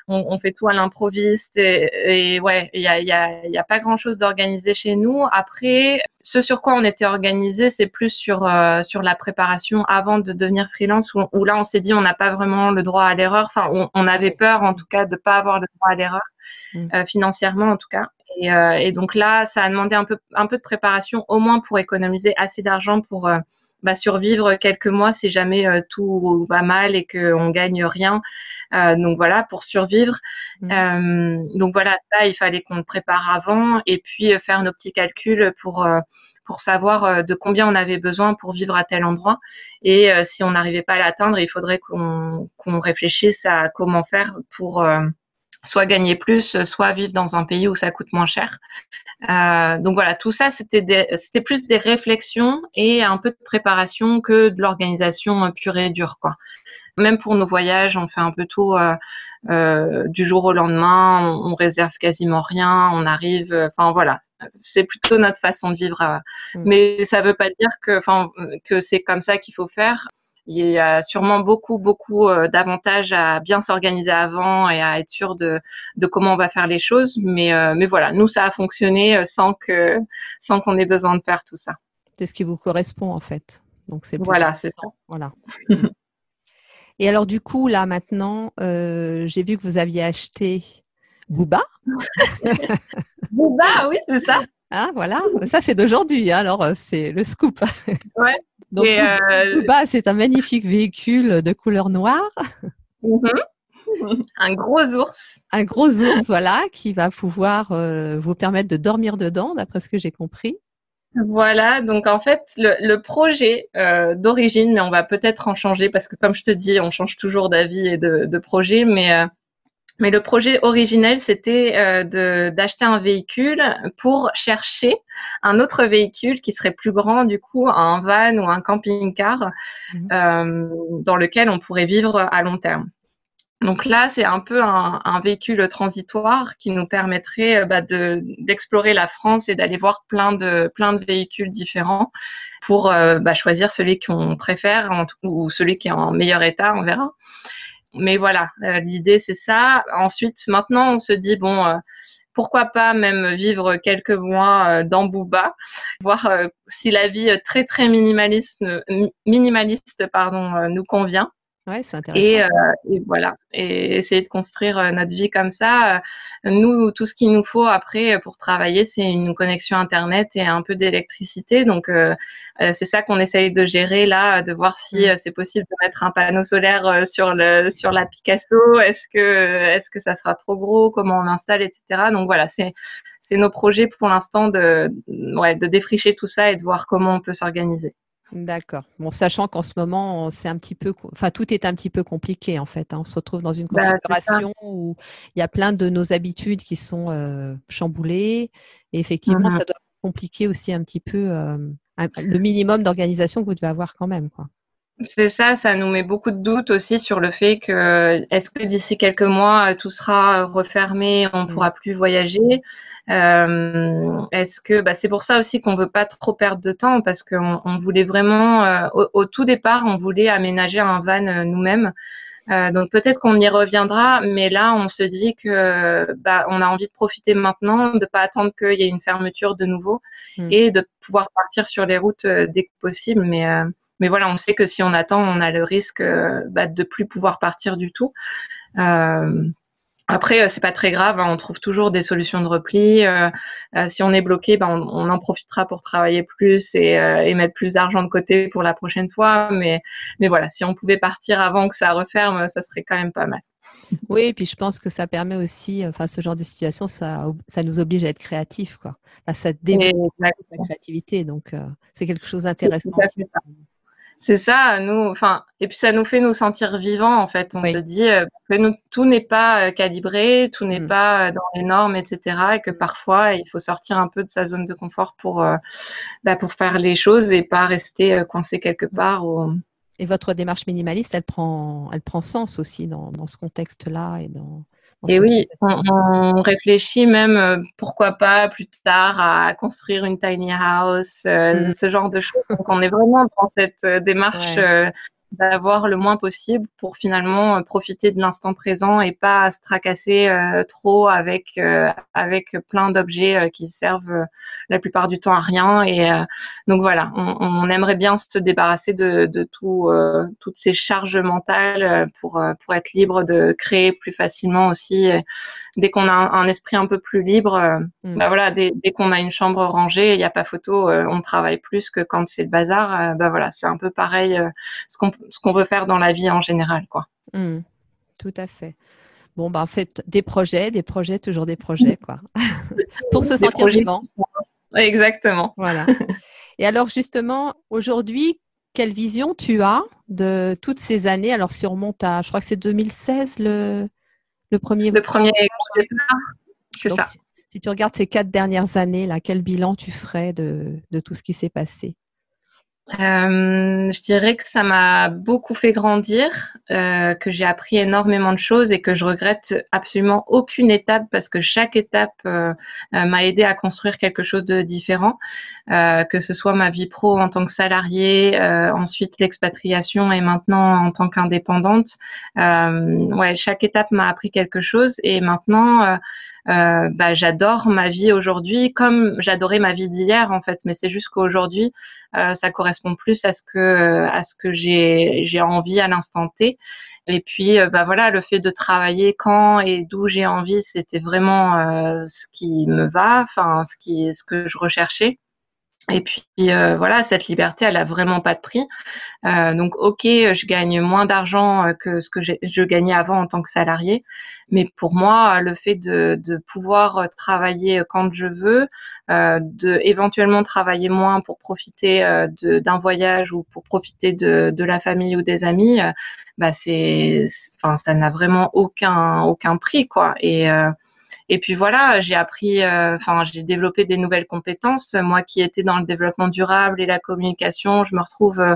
on, fait tout à l'improviste et, ouais, il y a, y, a, y a, pas grand chose d'organisé chez nous. Après, ce sur quoi on était organisé, c'est plus sur euh, sur la préparation avant de devenir freelance, où, où là on s'est dit on n'a pas vraiment le droit à l'erreur. Enfin, on, on, avait peur en tout cas de pas avoir le droit à l'erreur mmh. financièrement en tout cas. Et, euh, et, donc là, ça a demandé un peu, un peu de préparation, au moins pour économiser assez d'argent pour euh, bah, survivre quelques mois si jamais euh, tout va mal et qu'on gagne rien. Euh, donc voilà, pour survivre. Mmh. Euh, donc voilà, ça, il fallait qu'on prépare avant et puis faire nos petits calculs pour pour savoir de combien on avait besoin pour vivre à tel endroit. Et si on n'arrivait pas à l'atteindre, il faudrait qu'on qu'on réfléchisse à comment faire pour soit gagner plus, soit vivre dans un pays où ça coûte moins cher. Euh, donc voilà, tout ça, c'était c'était plus des réflexions et un peu de préparation que de l'organisation pure et dure, quoi. Même pour nos voyages, on fait un peu tout euh, euh, du jour au lendemain, on, on, réserve quasiment rien, on arrive, enfin voilà, c'est plutôt notre façon de vivre. Mm. Mais ça ne veut pas dire que, enfin, que c'est comme ça qu'il faut faire. Il y a sûrement beaucoup, beaucoup euh, d'avantages à bien s'organiser avant et à être sûr de, de comment on va faire les choses. Mais, euh, mais voilà, nous, ça a fonctionné euh, sans que sans qu'on ait besoin de faire tout ça. C'est ce qui vous correspond en fait. Donc c'est voilà, c'est ça. Voilà. *laughs* et alors du coup là maintenant, j'ai vu que vous aviez acheté Booba. *laughs* Booba, oui, c'est ça. Ah voilà, ça c'est d'aujourd'hui. Hein, alors c'est le scoop. *laughs* Ouais. *laughs* Donc, euh, c'est un magnifique véhicule de couleur noire. Mhm. *laughs* Un gros ours. Un gros ours, voilà, qui va pouvoir euh, vous permettre de dormir dedans, d'après ce que j'ai compris. Voilà, donc en fait, le, projet euh, d'origine, mais on va peut-être en changer parce que comme je te dis, on change toujours d'avis et de, de projet, mais mais le projet originel, c'était euh, d'acheter un véhicule pour chercher un autre véhicule qui serait plus grand, du coup, un van ou un camping-car mmh. euh, dans lequel on pourrait vivre à long terme. Donc là, c'est un peu un, un, véhicule transitoire qui nous permettrait euh, bah, d'explorer la France et d'aller voir plein de, plein de véhicules différents pour euh, bah, choisir celui qu'on préfère ou celui qui est en meilleur état, on verra mais voilà, euh, l'idée c'est ça. Ensuite, maintenant, on se dit bon, euh, pourquoi pas même vivre quelques mois euh, dans Bouba, voir si la vie très très minimaliste, minimaliste pardon, nous convient. Ouais, c'est intéressant. Euh, et, voilà, et essayer de construire euh, notre vie comme ça. Euh, nous, tout ce qu'il nous faut après pour travailler, c'est une connexion internet et un peu d'électricité. Donc, c'est ça qu'on essaye de gérer là, de voir si mm. c'est possible de mettre un panneau solaire sur le sur la Picasso. Est-ce que ça sera trop gros? Comment on installe, etc. Donc voilà, c'est c'est nos projets pour l'instant de ouais de défricher tout ça et de voir comment on peut s'organiser. D'accord. Bon, sachant qu'en ce moment, c'est un petit peu, enfin, tout est un petit peu compliqué en fait. Hein. On se retrouve dans une bah, configuration où il y a plein de nos habitudes qui sont euh, chamboulées. Et effectivement, mmh ça doit compliquer aussi un petit peu euh, le minimum d'organisation que vous devez avoir quand même, quoi. C'est ça, ça nous met beaucoup de doutes aussi sur le fait que est-ce que d'ici quelques mois tout sera refermé, on ne mmh. pourra plus voyager? Euh, est-ce que bah, c'est pour ça aussi qu'on veut pas trop perdre de temps parce qu'on on voulait vraiment euh, au, tout départ on voulait aménager un van euh, nous-mêmes. Euh, donc peut-être qu'on y reviendra, mais là on se dit que bah, on a envie de profiter maintenant, de pas attendre qu'il y ait une fermeture de nouveau mmh. et de pouvoir partir sur les routes dès que possible. Mais mais voilà, on sait que si on attend, on a le risque bah, de plus pouvoir partir du tout. Euh, après, euh, c'est pas très grave, hein, on trouve toujours des solutions de repli. Euh, euh, si on est bloqué, ben, on, en profitera pour travailler plus et, mettre plus d'argent de côté pour la prochaine fois. Mais, mais voilà, si on pouvait partir avant que ça referme, ça serait quand même pas mal. Oui, et puis je pense que ça permet aussi, enfin, ce genre de situation, ça, ça nous oblige à être créatifs, quoi. ça développe la créativité, donc c'est quelque chose d'intéressant. C'est ça, nous, enfin, et puis ça nous fait nous sentir vivants en fait. On se dit euh, que tout n'est pas euh, calibré, tout n'est mm. pas euh, dans les normes, etc. Et que parfois il faut sortir un peu de sa zone de confort pour bah, pour faire les choses et pas rester coincé quelque mm. part. Et votre démarche minimaliste, elle prend, elle prend sens aussi dans, dans ce contexte-là et dans et oui, on, réfléchit même, euh, pourquoi pas plus tard, à construire une tiny house, euh, mm. ce genre de choses. Donc, on est vraiment dans cette euh, démarche d'avoir le moins possible pour finalement euh, profiter de l'instant présent et pas se tracasser euh, trop avec euh, avec plein d'objets qui servent la plupart du temps à rien et donc voilà on, on, aimerait bien se débarrasser de, de tout toutes ces charges mentales pour pour être libre de créer plus facilement aussi dès qu'on a un, esprit un peu plus libre mm. bah voilà dès, dès qu'on a une chambre rangée il n'y a pas photo on travaille plus que quand c'est le bazar bah voilà c'est un peu pareil ce qu'on ce qu'on veut faire dans la vie en général, quoi. Mmh. tout à fait. Bon, bah, en fait, des projets, des projets, toujours des projets, quoi. *laughs* Pour se sentir vivant. Exactement. Voilà. Et alors, justement, aujourd'hui, quelle vision tu as de toutes ces années? Alors, si on remonte à, je crois que c'est 2016, le, le premier. Le premier si, si, tu regardes ces quatre dernières années, là, quel bilan tu ferais de, de tout ce qui s'est passé? Euh, je dirais que ça m'a beaucoup fait grandir, euh, que j'ai appris énormément de choses et que je regrette absolument aucune étape parce que chaque étape euh, m'a aidé à construire quelque chose de différent, que ce soit ma vie pro en tant que salariée, ensuite l'expatriation et maintenant en tant qu'indépendante. ouais, chaque étape m'a appris quelque chose et maintenant euh, bah, j'adore ma vie aujourd'hui comme j'adorais ma vie d'hier en fait. Mais c'est juste qu'aujourd'hui euh, ça correspond plus à ce que à ce que j'ai j'ai envie à l'instant T. Et puis euh, bah voilà le fait de travailler quand et d'où j'ai envie c'était vraiment euh, ce qui me va enfin ce qui ce que je recherchais et puis euh, voilà, cette liberté, elle a vraiment pas de prix. Euh, donc ok, je gagne moins d'argent euh, que ce que je gagnais avant en tant que salarié, mais pour moi, le fait de, de pouvoir travailler quand je veux, euh, de éventuellement travailler moins pour profiter d'un voyage ou pour profiter de, de, la famille ou des amis, bah c'est, enfin ça n'a vraiment aucun aucun prix quoi. Et et puis voilà, j'ai appris, euh, enfin, j'ai développé des nouvelles compétences. Moi qui étais dans le développement durable et la communication, je me retrouve euh,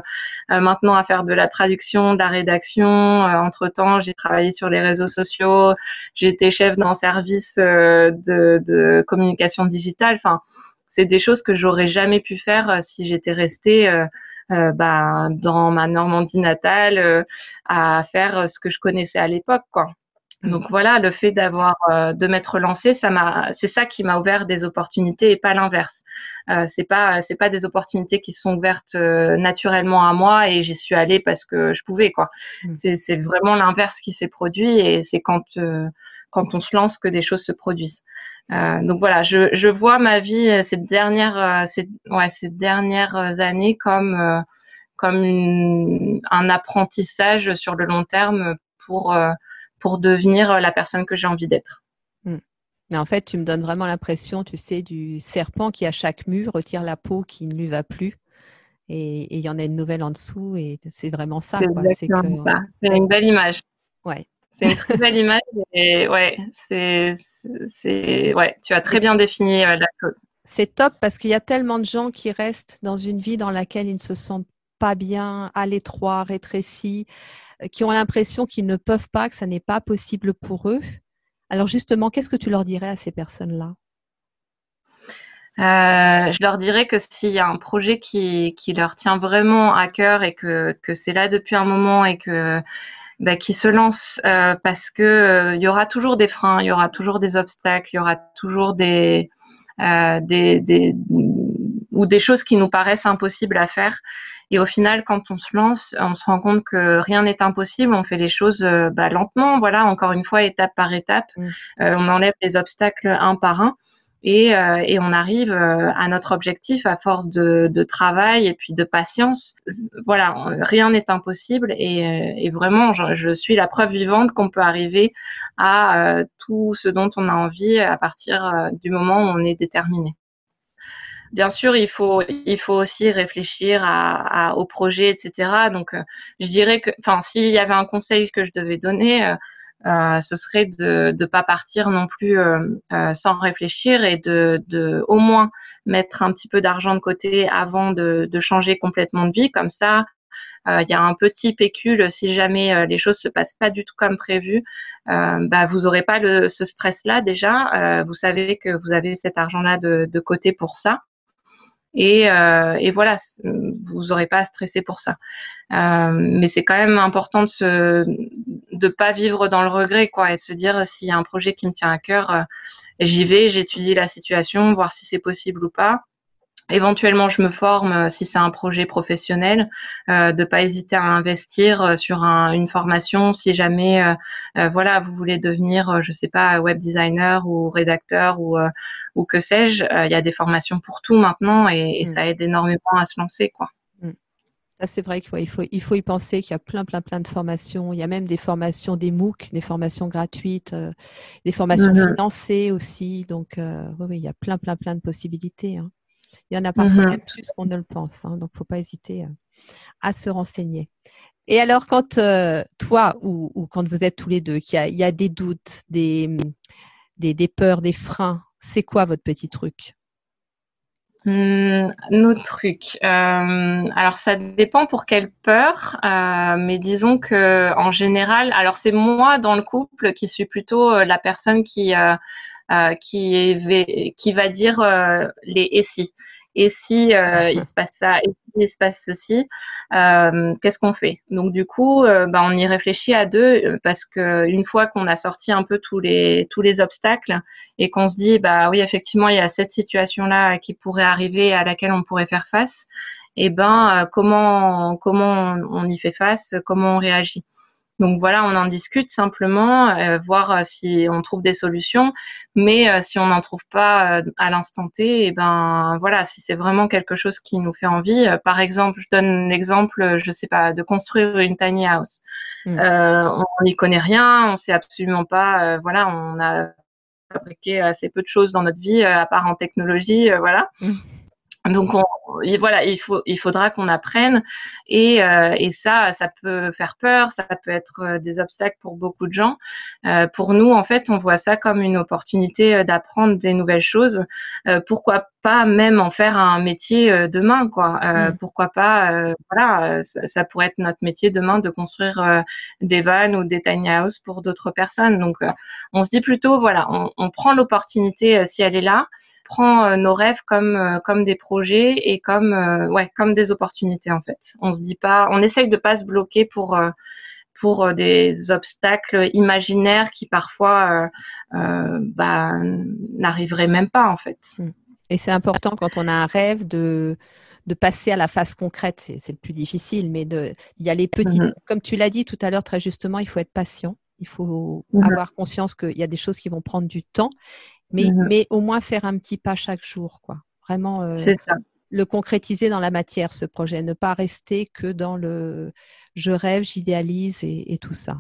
euh, maintenant à faire de la traduction, de la rédaction. entre temps, j'ai travaillé sur les réseaux sociaux. Été chef d'un service de, de, communication digitale. Enfin, c'est des choses que j'aurais jamais pu faire si j'étais restée. Euh, bah, dans ma Normandie natale à faire ce que je connaissais à l'époque quoi. Donc voilà, le fait d'avoir euh, de m'être lancé, ça m'a, c'est ça qui m'a ouvert des opportunités et pas l'inverse. Euh, c'est pas, c'est pas des opportunités qui sont ouvertes euh, naturellement à moi et j'y suis allée parce que je pouvais quoi. Mm. C'est, c'est vraiment l'inverse qui s'est produit et c'est quand euh, quand on se lance que des choses se produisent. donc voilà, je, je vois ma vie ces dernières, ces, ouais, ces dernières années comme comme une, un apprentissage sur le long terme pour pour devenir euh, la personne que j'ai envie d'être. Hmm. Mais en fait, tu me donnes vraiment l'impression, tu sais, du serpent qui à chaque mur retire la peau qui ne lui va plus. Et il y en a une nouvelle en dessous et c'est vraiment ça. C'est une belle image. Ouais. C'est une très belle image et ouais, c'est, ouais, tu as très bien défini euh, la chose. C'est top parce qu'il y a tellement de gens qui restent dans une vie dans laquelle ils ne se sentent pas bien, à l'étroit, rétrécis, euh, qui ont l'impression qu'ils ne peuvent pas, que ça n'est pas possible pour eux. Alors justement, qu'est-ce que tu leur dirais à ces personnes-là? Euh, je leur dirais que s'il y a un projet qui, leur tient vraiment à cœur et que, c'est là depuis un moment et que bah, se lancent euh, parce que il y aura toujours des freins, il y aura toujours des obstacles, il y aura toujours des, des ou des choses qui nous paraissent impossibles à faire. Et au final, quand on se lance, on se rend compte que rien n'est impossible. On fait les choses bah, lentement, voilà, encore une fois, étape par étape. Mmh. on enlève les obstacles un par un et, euh, et on arrive euh, à notre objectif à force de, de, travail et puis de patience. Voilà, rien n'est impossible et, euh, et vraiment, je, je, suis la preuve vivante qu'on peut arriver à tout ce dont on a envie à partir du moment où on est déterminé. Bien sûr, il faut, il faut aussi réfléchir à, à, au projet, etc. Donc, je dirais que, enfin, s'il y avait un conseil que je devais donner, euh, ce serait de ne pas partir non plus euh, euh, sans réfléchir et de, de, au moins mettre un petit peu d'argent de côté avant de, de, changer complètement de vie. Comme ça, il y a un petit pécule si jamais les choses se passent pas du tout comme prévu. bah, vous aurez pas le, ce stress-là déjà. vous savez que vous avez cet argent-là de, de côté pour ça. Et, euh, et, voilà, vous n'aurez pas à stresser pour ça. Euh, mais c'est quand même important de se, pas vivre dans le regret, quoi, et de se dire s'il y a un projet qui me tient à cœur, euh, j'y vais, j'étudie la situation, voir si c'est possible ou pas. Éventuellement, je me forme euh, si c'est un projet professionnel, euh, de pas hésiter à investir euh, sur un, une formation si jamais, euh, voilà, vous voulez devenir, je sais pas, web designer ou rédacteur ou ou que sais-je. Il y a des formations pour tout maintenant et, et mm. ça aide énormément à se lancer, quoi. Mm. c'est vrai qu'il faut, il faut y penser qu'il y a plein, plein, plein de formations. Il y a même des formations, des MOOC, des formations gratuites, des formations mm-hmm. financées aussi. Donc, oui, oui, il y a plein, plein, plein de possibilités. Hein. Il y en a parfois mmh même plus qu'on ne le pense. Hein, donc, il ne faut pas hésiter euh, à se renseigner. Et alors, quand euh, toi ou, quand vous êtes tous les deux, qu'il y, a des doutes, des, des, peurs, des freins, c'est quoi votre petit truc? Mmh, nos trucs. Euh, alors ça dépend pour quelle peur, mais disons que en général, alors c'est moi dans le couple qui suis plutôt la personne qui euh, qui, qui va dire euh, les et si. Et si euh, il se passe ça, et si il se passe ceci, qu'est-ce qu'on fait? Donc du coup, bah, on y réfléchit à deux parce que une fois qu'on a sorti un peu tous les tous les obstacles et qu'on se dit bah oui effectivement il y a cette situation là qui pourrait arriver à laquelle on pourrait faire face, et eh ben comment comment on y fait face, comment on réagit? Donc voilà, on en discute simplement, euh, voir euh, si on trouve des solutions. Mais euh, si on n'en trouve pas à l'instant T, et eh ben voilà, si c'est vraiment quelque chose qui nous fait envie. par exemple, je donne l'exemple, je sais pas, de construire une tiny house. Mm. on n'y connaît rien, on sait absolument pas. voilà, on a fabriqué assez peu de choses dans notre vie, à part en technologie, voilà. Mm. Donc on, voilà, il faut, il faudra qu'on apprenne et, euh, et ça, ça peut faire peur, ça peut être euh, des obstacles pour beaucoup de gens. Euh, pour nous, en fait, on voit ça comme une opportunité d'apprendre des nouvelles choses. pourquoi pas même en faire un métier demain, quoi mm. Pourquoi pas, voilà, ça, pourrait être notre métier demain de construire des vannes ou des tiny houses pour d'autres personnes. Donc, on se dit plutôt, voilà, on, on prend l'opportunité si elle est là prend euh, nos rêves comme euh, comme des projets et comme euh, ouais comme des opportunités en fait. On se dit pas, on essaye de pas se bloquer pour pour des obstacles imaginaires qui parfois bah, n'arriveraient même pas en fait. Hmm. Et c'est important quand on a un rêve de de passer à la phase concrète, c'est le plus difficile, mais de y aller petit. Mm-hmm. Comme tu l'as dit tout à l'heure très justement, il faut être patient. Il faut mm-hmm. avoir conscience qu'il y a des choses qui vont prendre du temps mais, mmh mais au moins faire un petit pas chaque jour, quoi. Vraiment euh, le concrétiser dans la matière, ce projet, ne pas rester que dans le je rêve, j'idéalise et, tout ça.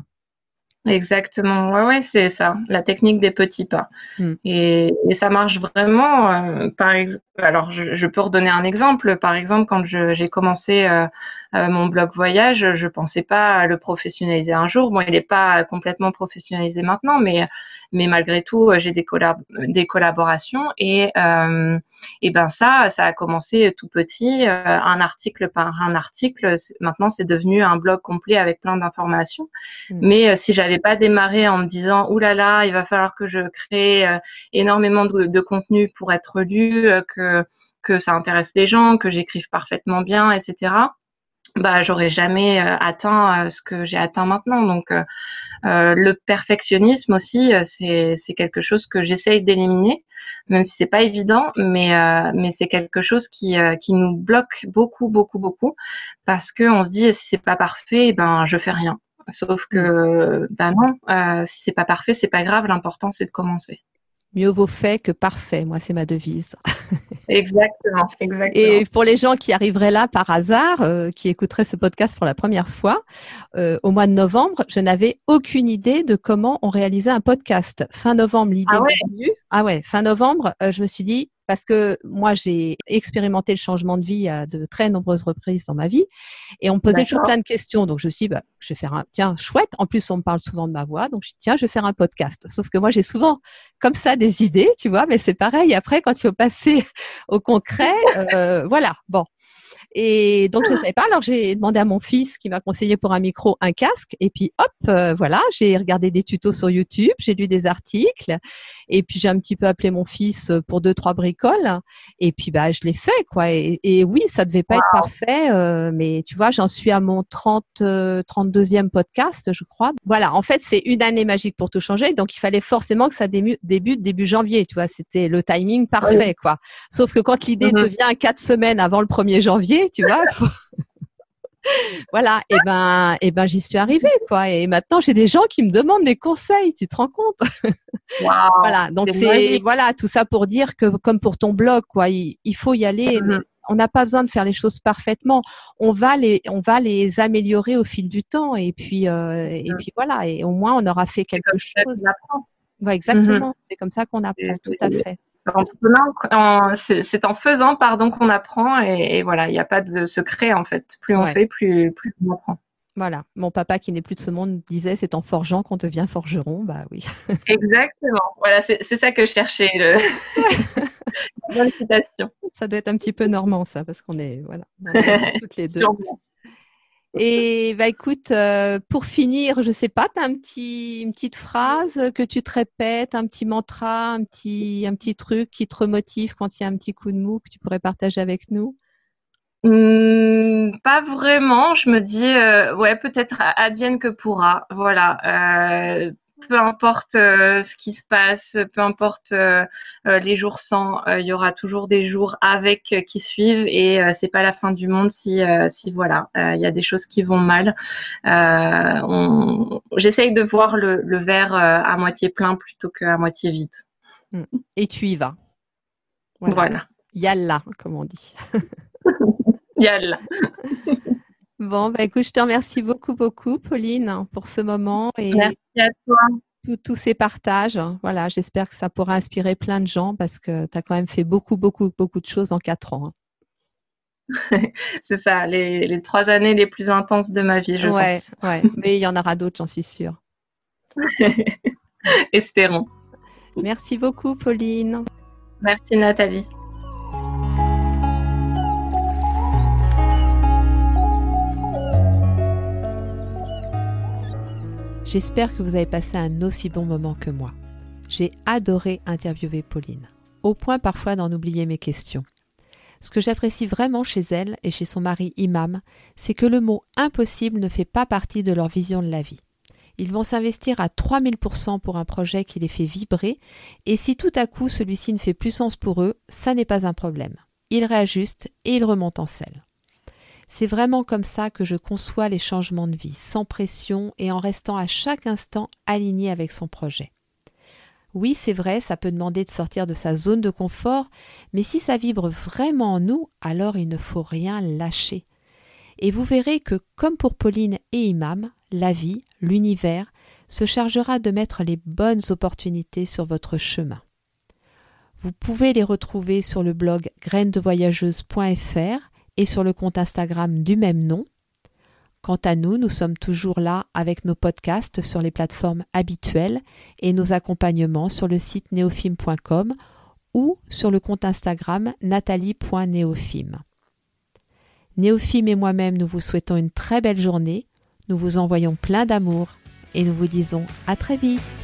Exactement, ouais, ouais, c'est ça, la technique des petits pas. Mmh. Et, et, ça marche vraiment. Euh, par exemple, alors je, je, peux redonner un exemple. Par exemple, quand j'ai commencé euh, euh, mon blog voyage, je pensais pas le professionnaliser un jour. Bon, il n'est pas complètement professionnalisé maintenant, mais mais malgré tout, euh, j'ai des, collab des collaborations et euh, et ben ça, ça a commencé tout petit, un article par un article. Maintenant, c'est devenu un blog complet avec plein d'informations. Mmh. Mais si j'avais pas démarré en me disant oulala, là là, il va falloir que je crée énormément de, de contenu pour être lu, que que ça intéresse les gens, que j'écrive parfaitement bien, etc bah j'aurais jamais euh, atteint euh, ce que j'ai atteint maintenant donc le perfectionnisme aussi, c'est c'est quelque chose que j'essaye d'éliminer, même si c'est pas évident, mais mais c'est quelque chose qui qui nous bloque beaucoup beaucoup beaucoup parce que on se dit si c'est pas parfait, eh ben je fais rien. Sauf que ben non, si c'est pas parfait, c'est pas grave. L'important c'est de commencer. Mieux vaut fait que parfait, moi c'est ma devise. exactement, *laughs* exactement. Et pour les gens qui arriveraient là par hasard, euh, qui écouteraient ce podcast pour la première fois, euh, au mois de novembre, je n'avais aucune idée de comment on réalisait un podcast. Fin novembre, l'idée ah ouais? Ah ouais, fin novembre, euh, je me suis dit, parce que moi j'ai expérimenté le changement de vie à de très nombreuses reprises dans ma vie et on me posait toujours plein de questions. Donc je me suis dit bah, je vais faire un tiens chouette. En plus on me parle souvent de ma voix donc je dis tiens je vais faire un podcast. Sauf que moi j'ai souvent comme ça des idées tu vois mais c'est pareil. Après quand il faut passer *laughs* au concret euh, voilà bon et donc, je ne savais pas. Alors, j'ai demandé à mon fils qui m'a conseillé pour un micro un casque. Et puis, hop, euh, voilà, j'ai regardé des tutos sur YouTube, j'ai lu des articles. Et puis, j'ai un petit peu appelé mon fils pour deux, trois bricoles. Et puis, bah, je l'ai fait, quoi. Et, oui, ça devait pas être parfait. Euh, mais tu vois, j'en suis à mon 30, 32e euh, podcast, je crois. Voilà, en fait, c'est une année magique pour tout changer. Donc, il fallait forcément que ça débute début janvier. Tu vois, c'était le timing parfait, quoi. Sauf que quand l'idée te mm-hmm. vient quatre semaines avant le 1er janvier, tu vois. *laughs* voilà, et ben, et ben, j'y suis arrivée, quoi. Et maintenant, j'ai des gens qui me demandent des conseils. Tu te rends compte? *laughs* Voilà, donc c'est voilà tout ça pour dire que comme pour ton blog, quoi, il, faut y aller. Mm-hmm. On n'a pas besoin de faire les choses parfaitement. On va les, on va les améliorer au fil du temps. Et puis, euh, et mm. puis voilà. Et au moins, on aura fait quelque chose. exactement. Mm-hmm. C'est comme ça qu'on apprend. Tout à fait. C'est en faisant pardon qu'on apprend et, voilà, il n'y a pas de secret en fait. Plus on fait, plus, plus on apprend. Voilà, mon papa qui n'est plus de ce monde disait c'est en forgeant qu'on devient forgeron, bah oui. *laughs* Exactement, voilà, c'est ça que je cherchais. Le... *laughs* *laughs* Bonne citation. Ça doit être un petit peu normand ça, parce qu'on est voilà, toutes les deux. Et bah écoute, euh, pour finir, je sais pas, tu as un petit, une petite phrase que tu te répètes, un petit mantra, un petit, un petit truc qui te remotive quand il y a un petit coup de mou que tu pourrais partager avec nous? Mmh, Pas vraiment. Je me dis, euh, ouais, peut-être advienne que pourra. Voilà. Euh, peu importe euh, ce qui se passe, peu importe euh, euh, les jours sans, il y aura toujours des jours avec qui suivent et c'est pas la fin du monde si, si voilà, il y a des choses qui vont mal. J'essaye de voir le, le verre à moitié plein plutôt qu'à moitié vide. Mm. Et tu y vas. Voilà. Yalla, comme on dit. *laughs* Yalla. *laughs* Bon, bah, écoute, je te remercie beaucoup, beaucoup, Pauline, pour ce moment. Et Merci à toi. Tous ces partages. Voilà, j'espère que ça pourra inspirer plein de gens parce que tu as quand même fait beaucoup, beaucoup, beaucoup de choses en quatre ans. Hein. *laughs* C'est ça, les, trois années les plus intenses de ma vie, je pense. Ouais, *laughs* mais il y en aura d'autres, j'en suis sûre. *laughs* Espérons. Merci beaucoup, Pauline. Merci, Nathalie. J'espère que vous avez passé un aussi bon moment que moi. J'ai adoré interviewer Pauline, au point parfois d'en oublier mes questions. Ce que j'apprécie vraiment chez elle et chez son mari imam, c'est que le mot impossible ne fait pas partie de leur vision de la vie. Ils vont s'investir à 3000% pour un projet qui les fait vibrer, et si tout à coup celui-ci ne fait plus sens pour eux, ça n'est pas un problème. Ils réajustent et ils remontent en selle. C'est vraiment comme ça que je conçois les changements de vie, sans pression et en restant à chaque instant aligné avec son projet. Oui, c'est vrai, ça peut demander de sortir de sa zone de confort, mais si ça vibre vraiment en nous, alors il ne faut rien lâcher. Et vous verrez que, comme pour Pauline et Imam, la vie, l'univers, se chargera de mettre les bonnes opportunités sur votre chemin. Vous pouvez les retrouver sur le blog grainesdevoyageuse.fr et sur le compte Instagram du même nom. Quant à nous, nous sommes toujours là avec nos podcasts sur les plateformes habituelles et nos accompagnements sur le site neofim.com ou sur le compte Instagram nathalie.neofim. Néophime et moi-même, nous vous souhaitons une très belle journée, nous vous envoyons plein d'amour et nous vous disons à très vite.